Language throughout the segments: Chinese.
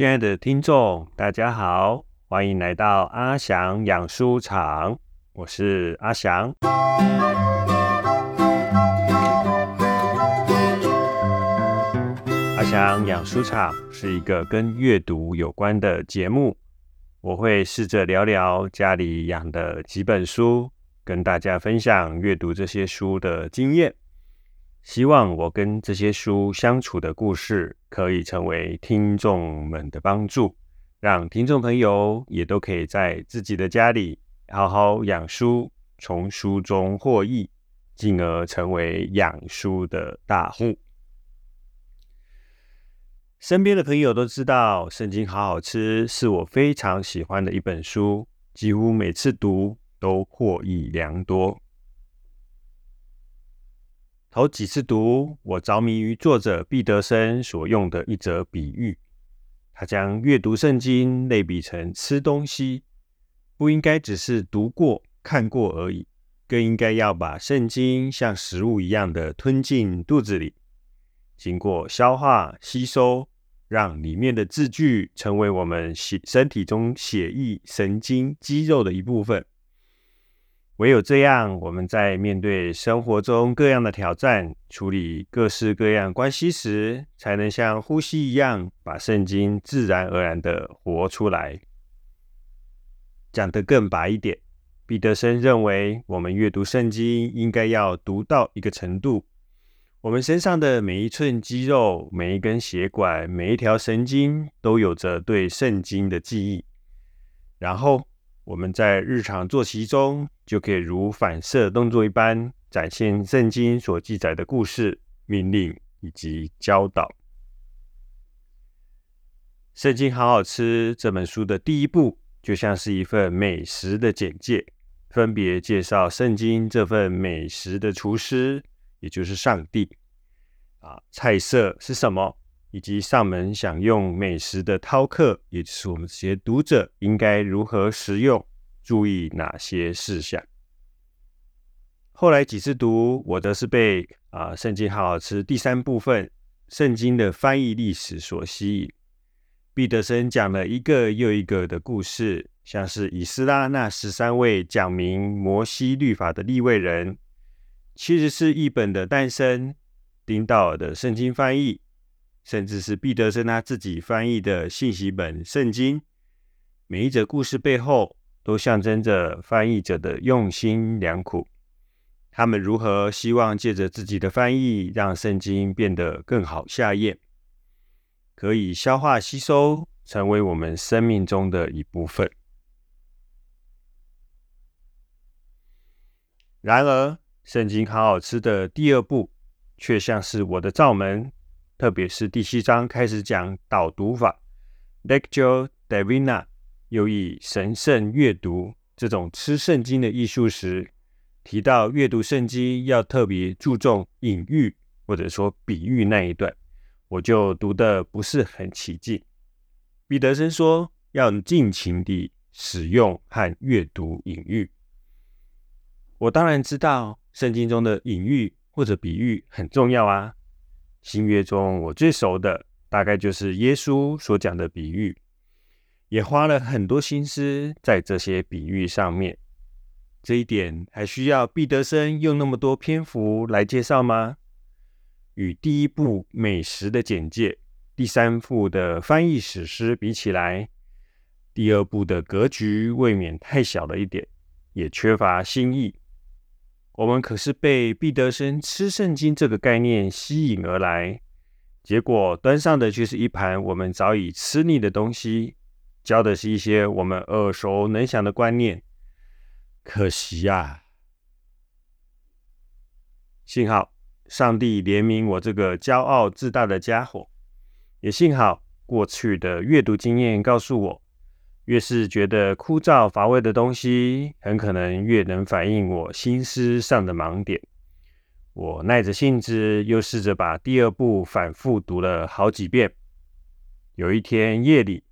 亲爱的听众，大家好，欢迎来到阿翔养书场，我是阿翔。阿翔养书场是一个跟阅读有关的节目，我会试着聊聊家里养的几本书，跟大家分享阅读这些书的经验。希望我跟这些书相处的故事，可以成为听众们的帮助，让听众朋友也都可以在自己的家里好好养书，从书中获益，进而成为养书的大户。身边的朋友都知道，《圣经好好吃》是我非常喜欢的一本书，几乎每次读都获益良多。头几次读，我着迷于作者毕德生所用的一则比喻。他将阅读圣经类比成吃东西，不应该只是读过、看过而已，更应该要把圣经像食物一样的吞进肚子里，经过消化吸收，让里面的字句成为我们血身体中血液、神经、肌肉的一部分。唯有这样，我们在面对生活中各样的挑战、处理各式各样关系时，才能像呼吸一样，把圣经自然而然的活出来。讲得更白一点，彼得森认为，我们阅读圣经应该要读到一个程度，我们身上的每一寸肌肉、每一根血管、每一条神经，都有着对圣经的记忆，然后。我们在日常作息中，就可以如反射动作一般，展现圣经所记载的故事、命令以及教导。《圣经好好吃》这本书的第一步，就像是一份美食的简介，分别介绍圣经这份美食的厨师，也就是上帝。啊，菜色是什么？以及上门享用美食的饕客，也就是我们这些读者，应该如何食用，注意哪些事项。后来几次读，我则是被啊《圣经好好吃》第三部分圣经的翻译历史所吸引。毕德森讲了一个又一个的故事，像是以斯拉那十三位讲明摩西律法的立位人，其实是译本的诞生，丁道尔的圣经翻译。甚至是毕德生他自己翻译的信息本圣经，每一则故事背后都象征着翻译者的用心良苦。他们如何希望借着自己的翻译，让圣经变得更好下咽，可以消化吸收，成为我们生命中的一部分。然而，圣经好好吃的第二步，却像是我的罩门。特别是第七章开始讲导读法 （Lectio Divina），又以神圣阅读这种吃圣经的艺术时，提到阅读圣经要特别注重隐喻或者说比喻那一段，我就读的不是很起劲。彼得森说要尽情地使用和阅读隐喻，我当然知道圣经中的隐喻或者比喻很重要啊。新约中，我最熟的大概就是耶稣所讲的比喻，也花了很多心思在这些比喻上面。这一点还需要毕德生用那么多篇幅来介绍吗？与第一部美食的简介、第三部的翻译史诗比起来，第二部的格局未免太小了一点，也缺乏新意。我们可是被毕德生吃圣经这个概念吸引而来，结果端上的却是一盘我们早已吃腻的东西，教的是一些我们耳熟能详的观念。可惜呀，幸好上帝怜悯我这个骄傲自大的家伙，也幸好过去的阅读经验告诉我。越是觉得枯燥乏味的东西，很可能越能反映我心思上的盲点。我耐着性子，又试着把第二部反复读了好几遍。有一天夜里，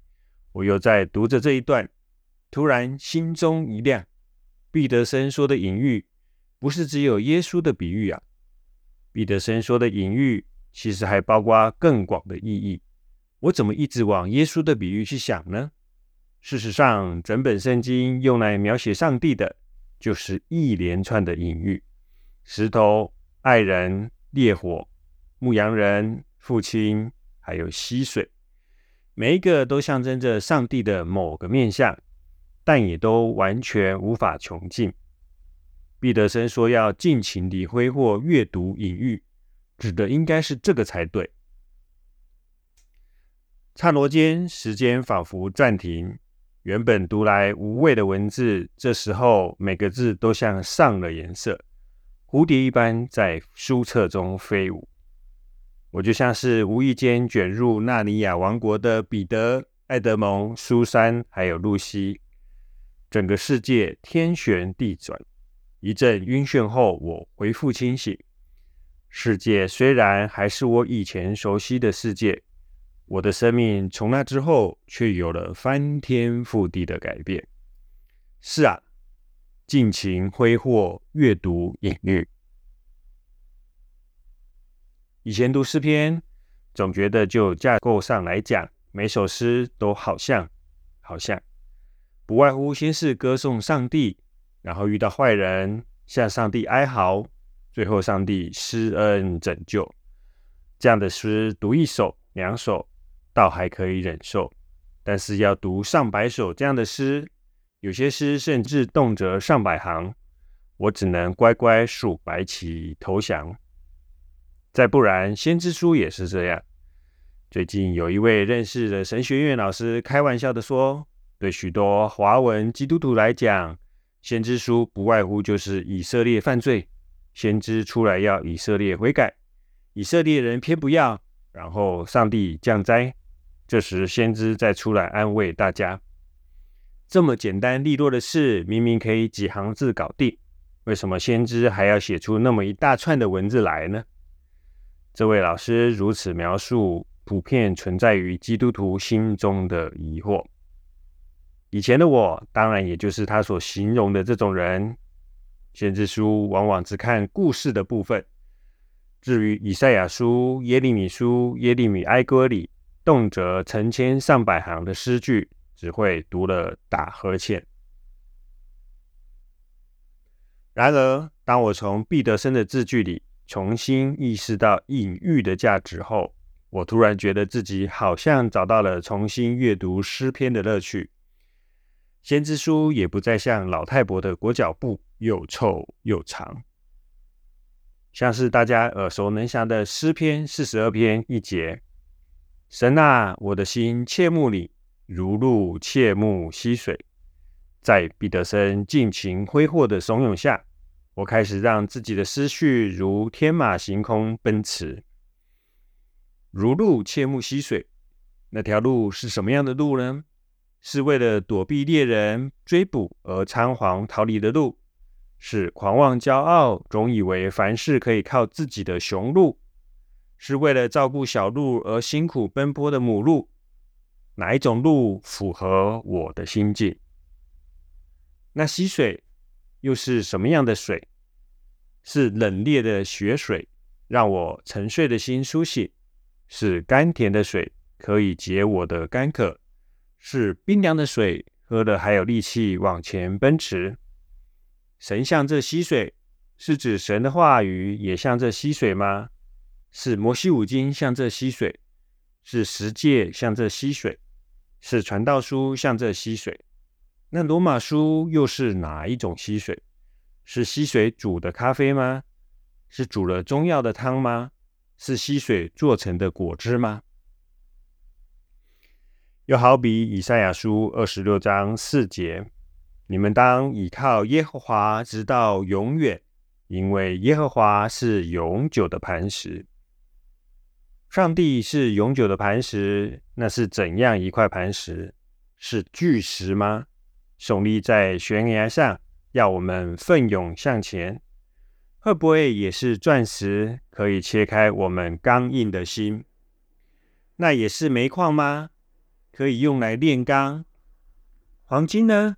我又在读着这一段，突然心中一亮。毕德森说的隐喻，不是只有耶稣的比喻啊。毕德森说的隐喻，其实还包括更广的意义，我怎么一直往耶稣的比喻去想呢？事实上，整本圣经用来描写上帝的，就是一连串的隐喻：石头、爱人、烈火、牧羊人、父亲，还有溪水，每一个都象征着上帝的某个面相，但也都完全无法穷尽。毕德生说要尽情地挥霍阅读隐喻，指的应该是这个才对。刹那间，时间仿佛暂停。原本读来无味的文字，这时候每个字都像上了颜色，蝴蝶一般在书册中飞舞。我就像是无意间卷入纳尼亚王国的彼得、爱德蒙、苏珊，还有露西。整个世界天旋地转，一阵晕眩后，我恢复清醒。世界虽然还是我以前熟悉的世界。我的生命从那之后却有了翻天覆地的改变。是啊，尽情挥霍阅读隐喻。以前读诗篇，总觉得就架构上来讲，每首诗都好像，好像，不外乎先是歌颂上帝，然后遇到坏人，向上帝哀嚎，最后上帝施恩拯救。这样的诗读一首、两首。倒还可以忍受，但是要读上百首这样的诗，有些诗甚至动辄上百行，我只能乖乖数白旗投降。再不然，先知书也是这样。最近有一位认识的神学院老师开玩笑的说，对许多华文基督徒来讲，先知书不外乎就是以色列犯罪，先知出来要以色列悔改，以色列人偏不要，然后上帝降灾。这时，先知再出来安慰大家：这么简单利落的事，明明可以几行字搞定，为什么先知还要写出那么一大串的文字来呢？这位老师如此描述，普遍存在于基督徒心中的疑惑。以前的我，当然也就是他所形容的这种人。先知书往往只看故事的部分，至于以赛亚书、耶利米书、耶利米哀歌里。动辄成千上百行的诗句，只会读了打呵欠。然而，当我从毕德生的字句里重新意识到隐喻的价值后，我突然觉得自己好像找到了重新阅读诗篇的乐趣。先知书也不再像老太婆的裹脚布，又臭又长，像是大家耳熟能详的诗篇四十二篇一节。神啊，我的心切慕你，如鹿切慕溪水。在彼得森尽情挥霍的怂恿下，我开始让自己的思绪如天马行空奔驰。如鹿切慕溪水，那条路是什么样的路呢？是为了躲避猎人追捕而仓皇逃离的路？是狂妄骄傲，总以为凡事可以靠自己的雄鹿？是为了照顾小鹿而辛苦奔波的母鹿，哪一种鹿符合我的心境？那溪水又是什么样的水？是冷冽的雪水，让我沉睡的心苏醒；是甘甜的水，可以解我的干渴；是冰凉的水，喝了还有力气往前奔驰。神像这溪水，是指神的话语也像这溪水吗？是摩西五经像这溪水，是十诫像这溪水，是传道书像这溪水。那罗马书又是哪一种溪水？是溪水煮的咖啡吗？是煮了中药的汤吗？是溪水做成的果汁吗？又好比以赛亚书二十六章四节：你们当倚靠耶和华，直到永远，因为耶和华是永久的磐石。上帝是永久的磐石，那是怎样一块磐石？是巨石吗？耸立在悬崖上，要我们奋勇向前？会不会也是钻石，可以切开我们刚硬的心？那也是煤矿吗？可以用来炼钢？黄金呢？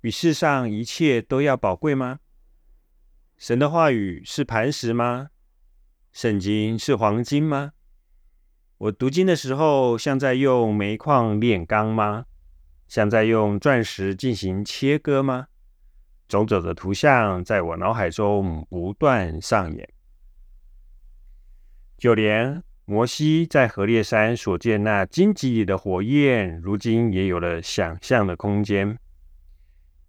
比世上一切都要宝贵吗？神的话语是磐石吗？圣经是黄金吗？我读经的时候，像在用煤矿炼钢吗？像在用钻石进行切割吗？种种的图像在我脑海中不断上演。就连摩西在河烈山所见那荆棘里的火焰，如今也有了想象的空间。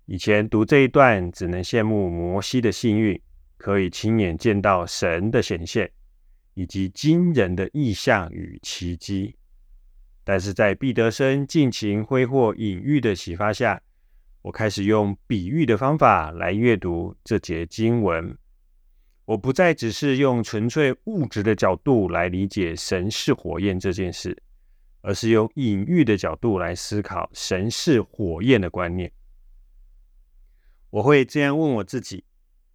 以前读这一段，只能羡慕摩西的幸运，可以亲眼见到神的显现，以及惊人的意象与奇迹。但是在毕德生尽情挥霍隐喻的启发下，我开始用比喻的方法来阅读这节经文。我不再只是用纯粹物质的角度来理解神是火焰这件事，而是用隐喻的角度来思考神是火焰的观念。我会这样问我自己：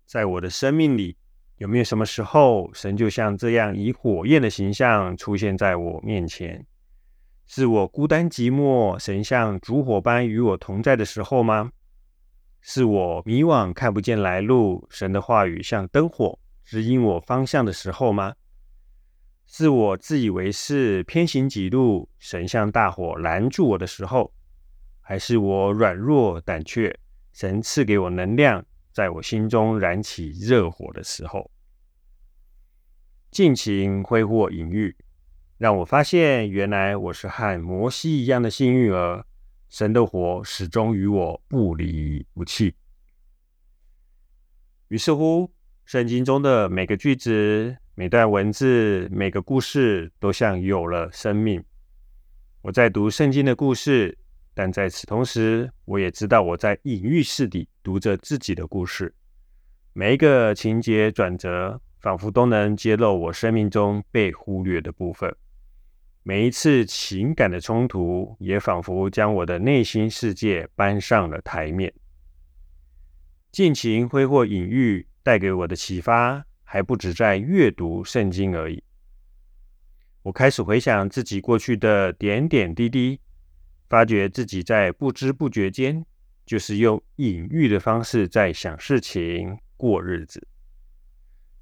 在我的生命里，有没有什么时候，神就像这样以火焰的形象出现在我面前？是我孤单寂寞，神像烛火般与我同在的时候吗？是我迷惘看不见来路，神的话语像灯火指引我方向的时候吗？是我自以为是偏行己路，神像大火拦住我的时候？还是我软弱胆怯，神赐给我能量，在我心中燃起热火的时候？尽情挥霍隐喻。让我发现，原来我是和摩西一样的幸运儿。神的火始终与我不离不弃。于是乎，圣经中的每个句子、每段文字、每个故事，都像有了生命。我在读圣经的故事，但在此同时，我也知道我在隐喻室里读着自己的故事。每一个情节转折，仿佛都能揭露我生命中被忽略的部分。每一次情感的冲突，也仿佛将我的内心世界搬上了台面。尽情挥霍隐喻带给我的启发，还不止在阅读圣经而已。我开始回想自己过去的点点滴滴，发觉自己在不知不觉间，就是用隐喻的方式在想事情、过日子。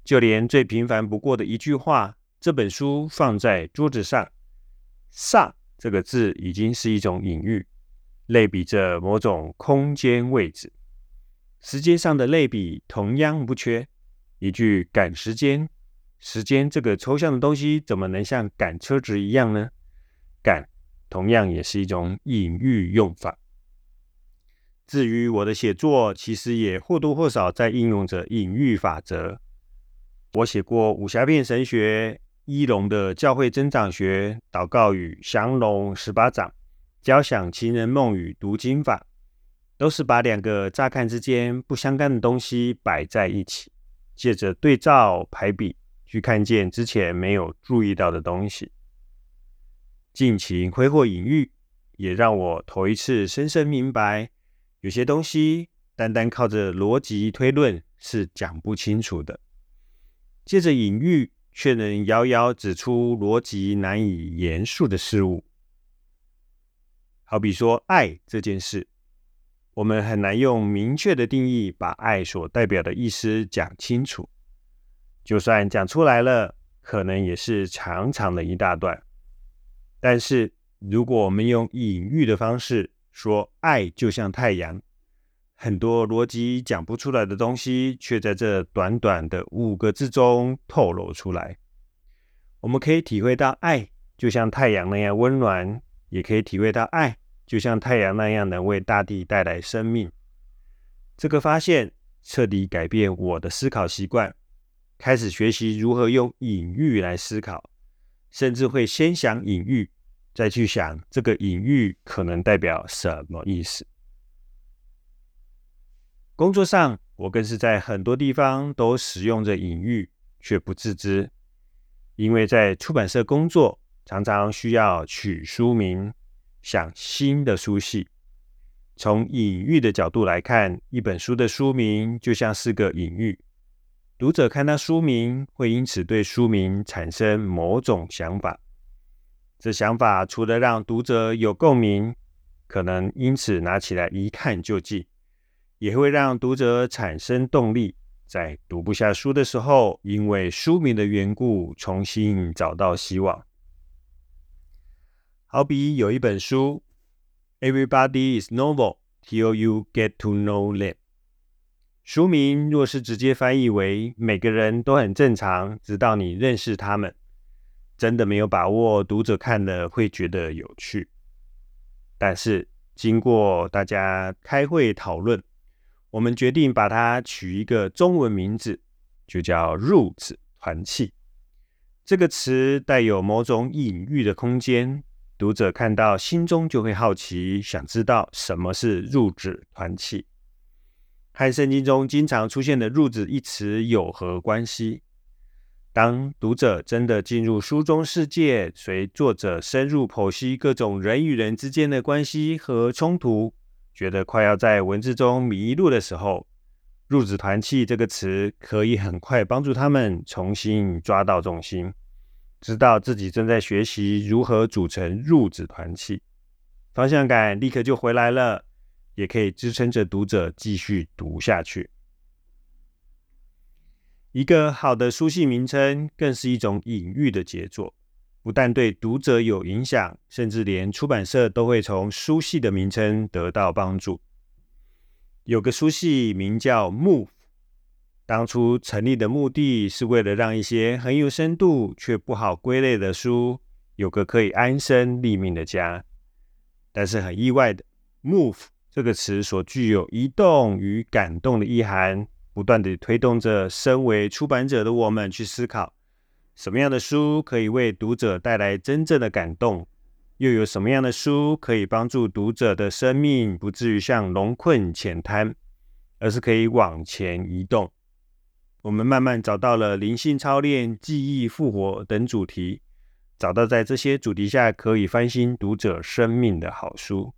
就连最平凡不过的一句话，这本书放在桌子上。煞这个字已经是一种隐喻，类比着某种空间位置。时间上的类比同样不缺。一句赶时间，时间这个抽象的东西怎么能像赶车子一样呢？赶同样也是一种隐喻用法。至于我的写作，其实也或多或少在应用着隐喻法则。我写过武侠片神学。一龙的教会增长学、祷告与降龙十八掌、交响情人梦与读经法，都是把两个乍看之间不相干的东西摆在一起，借着对照排比，去看见之前没有注意到的东西。尽情挥霍隐喻，也让我头一次深深明白，有些东西单单靠着逻辑推论是讲不清楚的。借着隐喻。却能遥遥指出逻辑难以言述的事物，好比说爱这件事，我们很难用明确的定义把爱所代表的意思讲清楚。就算讲出来了，可能也是长长的一大段。但是，如果我们用隐喻的方式说，爱就像太阳。很多逻辑讲不出来的东西，却在这短短的五个字中透露出来。我们可以体会到爱就像太阳那样温暖，也可以体会到爱就像太阳那样能为大地带来生命。这个发现彻底改变我的思考习惯，开始学习如何用隐喻来思考，甚至会先想隐喻，再去想这个隐喻可能代表什么意思。工作上，我更是在很多地方都使用着隐喻，却不自知。因为在出版社工作，常常需要取书名、想新的书系。从隐喻的角度来看，一本书的书名就像是个隐喻。读者看到书名，会因此对书名产生某种想法。这想法除了让读者有共鸣，可能因此拿起来一看就记。也会让读者产生动力，在读不下书的时候，因为书名的缘故，重新找到希望。好比有一本书，Everybody is novel till you get to know them。书名若是直接翻译为“每个人都很正常，直到你认识他们”，真的没有把握读者看了会觉得有趣。但是经过大家开会讨论，我们决定把它取一个中文名字，就叫“入子团契”。这个词带有某种隐喻的空间。读者看到，心中就会好奇，想知道什么是入子团契，和圣经中经常出现的“入子”一词有何关系？当读者真的进入书中世界，随作者深入剖析各种人与人之间的关系和冲突，觉得快要在文字中迷路的时候，“入子团契”这个词可以很快帮助他们重新抓到重心。知道自己正在学习如何组成入子团契，方向感立刻就回来了，也可以支撑着读者继续读下去。一个好的书系名称更是一种隐喻的杰作，不但对读者有影响，甚至连出版社都会从书系的名称得到帮助。有个书系名叫《“Move”，》。当初成立的目的是为了让一些很有深度却不好归类的书有个可以安身立命的家。但是很意外的，“move” 这个词所具有移动与感动的意涵，不断地推动着身为出版者的我们去思考：什么样的书可以为读者带来真正的感动？又有什么样的书可以帮助读者的生命不至于像龙困浅滩，而是可以往前移动？我们慢慢找到了灵性操练、记忆复活等主题，找到在这些主题下可以翻新读者生命的好书。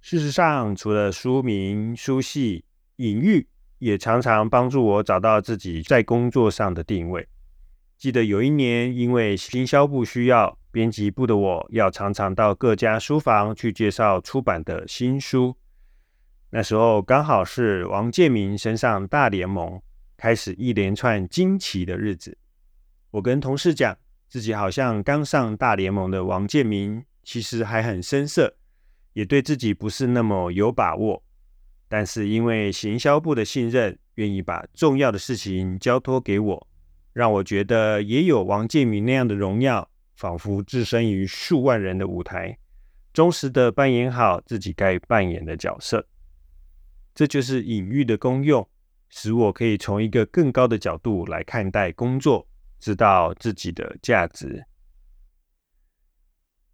事实上，除了书名、书系、隐喻，也常常帮助我找到自己在工作上的定位。记得有一年，因为行销部需要，编辑部的我要常常到各家书房去介绍出版的新书。那时候刚好是王建民身上大联盟，开始一连串惊奇的日子。我跟同事讲，自己好像刚上大联盟的王建民，其实还很生涩，也对自己不是那么有把握。但是因为行销部的信任，愿意把重要的事情交托给我，让我觉得也有王建民那样的荣耀，仿佛置身于数万人的舞台，忠实的扮演好自己该扮演的角色。这就是隐喻的功用，使我可以从一个更高的角度来看待工作，知道自己的价值。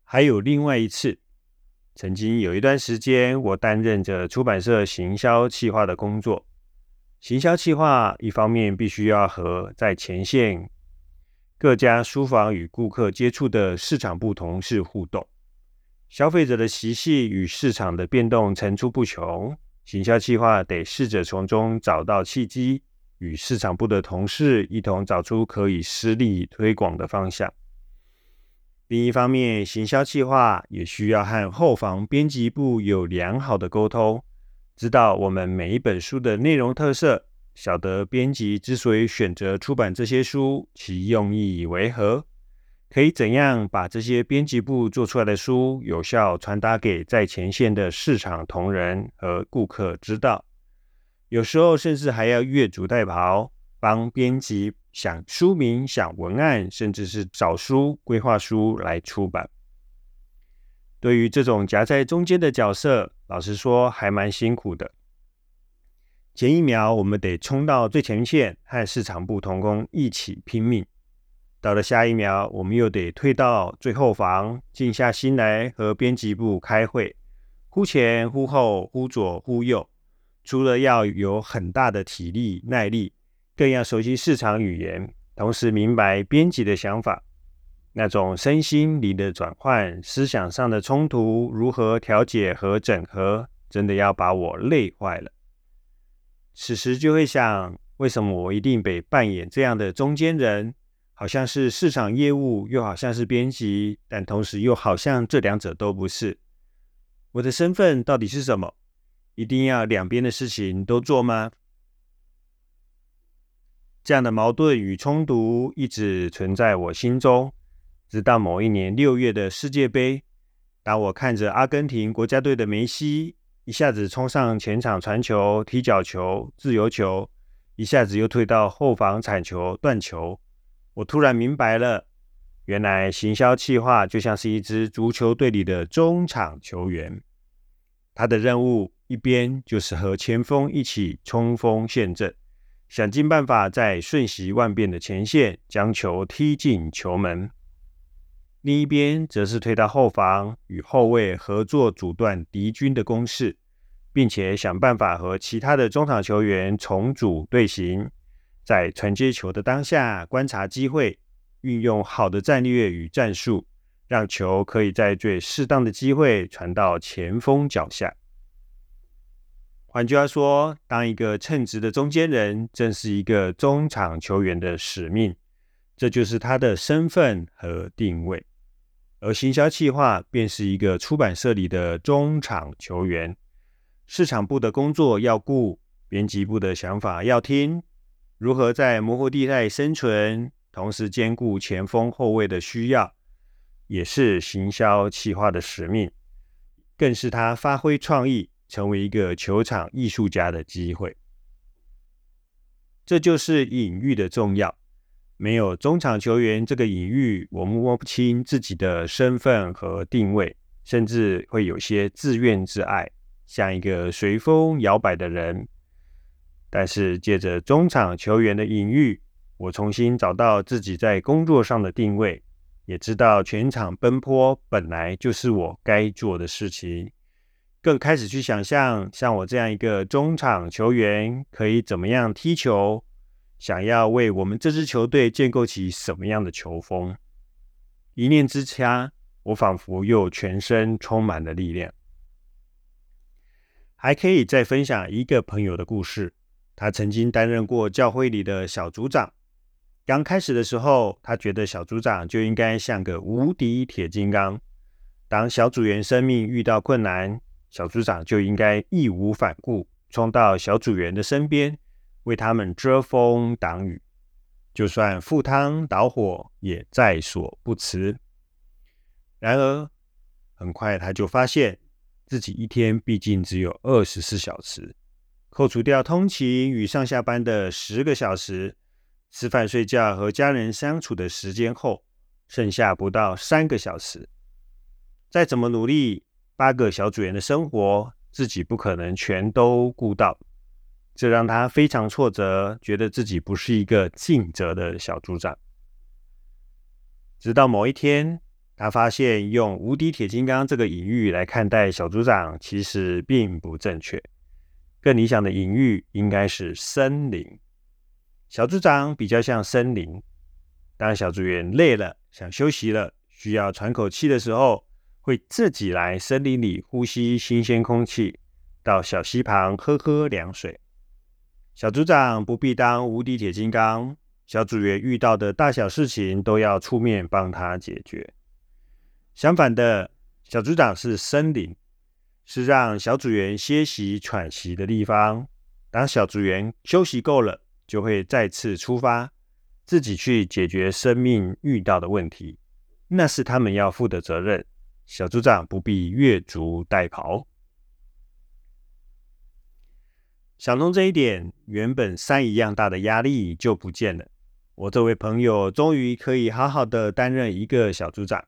还有另外一次，曾经有一段时间，我担任着出版社行销企划的工作。行销企划一方面必须要和在前线各家书房与顾客接触的市场部同事互动，消费者的习性与市场的变动层出不穷。行销计划得试着从中找到契机，与市场部的同事一同找出可以施力推广的方向。另一方面，行销计划也需要和后方编辑部有良好的沟通，知道我们每一本书的内容特色，晓得编辑之所以选择出版这些书，其用意为何。可以怎样把这些编辑部做出来的书有效传达给在前线的市场同仁和顾客知道？有时候甚至还要越俎代庖，帮编辑想书名、想文案，甚至是找书、规划书来出版。对于这种夹在中间的角色，老实说还蛮辛苦的。前一秒我们得冲到最前线，和市场部同工一起拼命。到了下一秒，我们又得退到最后房，静下心来和编辑部开会，忽前忽后，忽左忽右。除了要有很大的体力耐力，更要熟悉市场语言，同时明白编辑的想法。那种身心灵的转换、思想上的冲突，如何调解和整合，真的要把我累坏了。此时就会想，为什么我一定得扮演这样的中间人？好像是市场业务，又好像是编辑，但同时又好像这两者都不是。我的身份到底是什么？一定要两边的事情都做吗？这样的矛盾与冲突一直存在我心中。直到某一年六月的世界杯，当我看着阿根廷国家队的梅西一下子冲上前场传球、踢角球、自由球，一下子又退到后防铲球、断球，我突然明白了，原来行销企划就像是一支足球队里的中场球员，他的任务一边就是和前锋一起冲锋陷阵。想尽办法在瞬息万变的前线将球踢进球门，另一边则是推到后防，与后卫合作阻断敌军的攻势，并且想办法和其他的中场球员重组队形，在传接球的当下观察机会，运用好的战略与战术，让球可以在最适当的机会传到前锋脚下。换句话说，当一个称职的中间人，正是一个中场球员的使命，这就是他的身份和定位。而行销企划便是一个出版社里的中场球员，市场部的工作要顾，编辑部的想法要听，如何在模糊地带生存，同时兼顾前锋后卫的需要，也是行销企划的使命，更是他发挥创意。成为一个球场艺术家的机会，这就是隐喻的重要。没有中场球员这个隐喻，我们摸不清自己的身份和定位，甚至会有些自怨自艾，像一个随风摇摆的人。但是借着中场球员的隐喻，我重新找到自己在工作上的定位，也知道全场奔波本来就是我该做的事情。更开始去想象，像我这样一个中场球员可以怎么样踢球，想要为我们这支球队建构起什么样的球风。一念之差，我仿佛又全身充满了力量。还可以再分享一个朋友的故事，他曾经担任过教会里的小组长。刚开始的时候，他觉得小组长就应该像个无敌铁金刚，当小组员生命遇到困难。小组长就应该义无反顾，冲到小组员的身边，为他们遮风挡雨，就算赴汤蹈火也在所不辞。然而，很快他就发现自己一天毕竟只有二十四小时，扣除掉通勤与上下班的十个小时，吃饭、睡觉和家人相处的时间后，剩下不到三个小时。再怎么努力。八个小组员的生活，自己不可能全都顾到，这让他非常挫折，觉得自己不是一个尽责的小组长。直到某一天，他发现用“无敌铁金刚”这个隐喻来看待小组长，其实并不正确。更理想的隐喻应该是森林。小组长比较像森林，当小组员累了、想休息了、需要喘口气的时候。会自己来森林里呼吸新鲜空气，到小溪旁喝喝凉水。小组长不必当无敌铁金刚，小组员遇到的大小事情都要出面帮他解决。相反的，小组长是森林，是让小组员歇息喘息的地方。当小组员休息够了，就会再次出发，自己去解决生命遇到的问题。那是他们要负的责任。小组长不必越俎代庖。想通这一点，原本山一样大的压力就不见了。我这位朋友终于可以好好的担任一个小组长，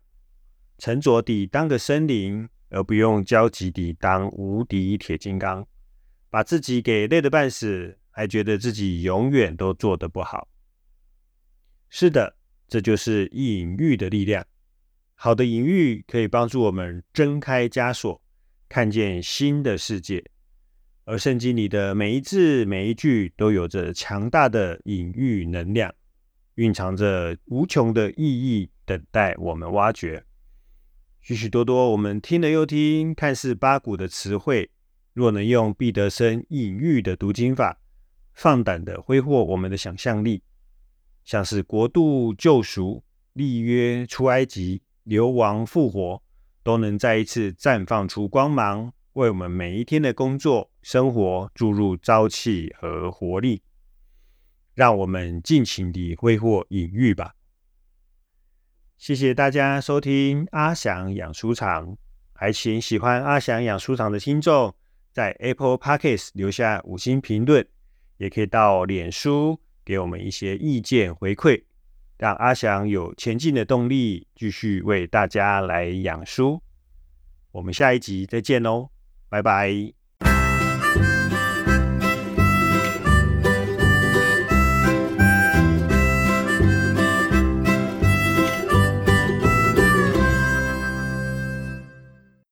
沉着地当个森林，而不用焦急地当无敌铁金刚，把自己给累得半死，还觉得自己永远都做得不好。是的，这就是隐喻的力量。好的隐喻可以帮助我们挣开枷锁，看见新的世界。而圣经里的每一字每一句都有着强大的隐喻能量，蕴藏着无穷的意义，等待我们挖掘。许许多多我们听了又听，看似八股的词汇，若能用毕德生隐喻的读经法，放胆的挥霍我们的想象力，像是国度救赎、立约出埃及。流亡复活，都能再一次绽放出光芒，为我们每一天的工作生活注入朝气和活力。让我们尽情地挥霍隐喻吧。谢谢大家收听阿翔养书场，还请喜欢阿翔养书场的听众在 Apple Podcast 留下五星评论，也可以到脸书给我们一些意见回馈，让阿翔有前进的动力，继续为大家来养书。我们下一集再见喽，拜拜。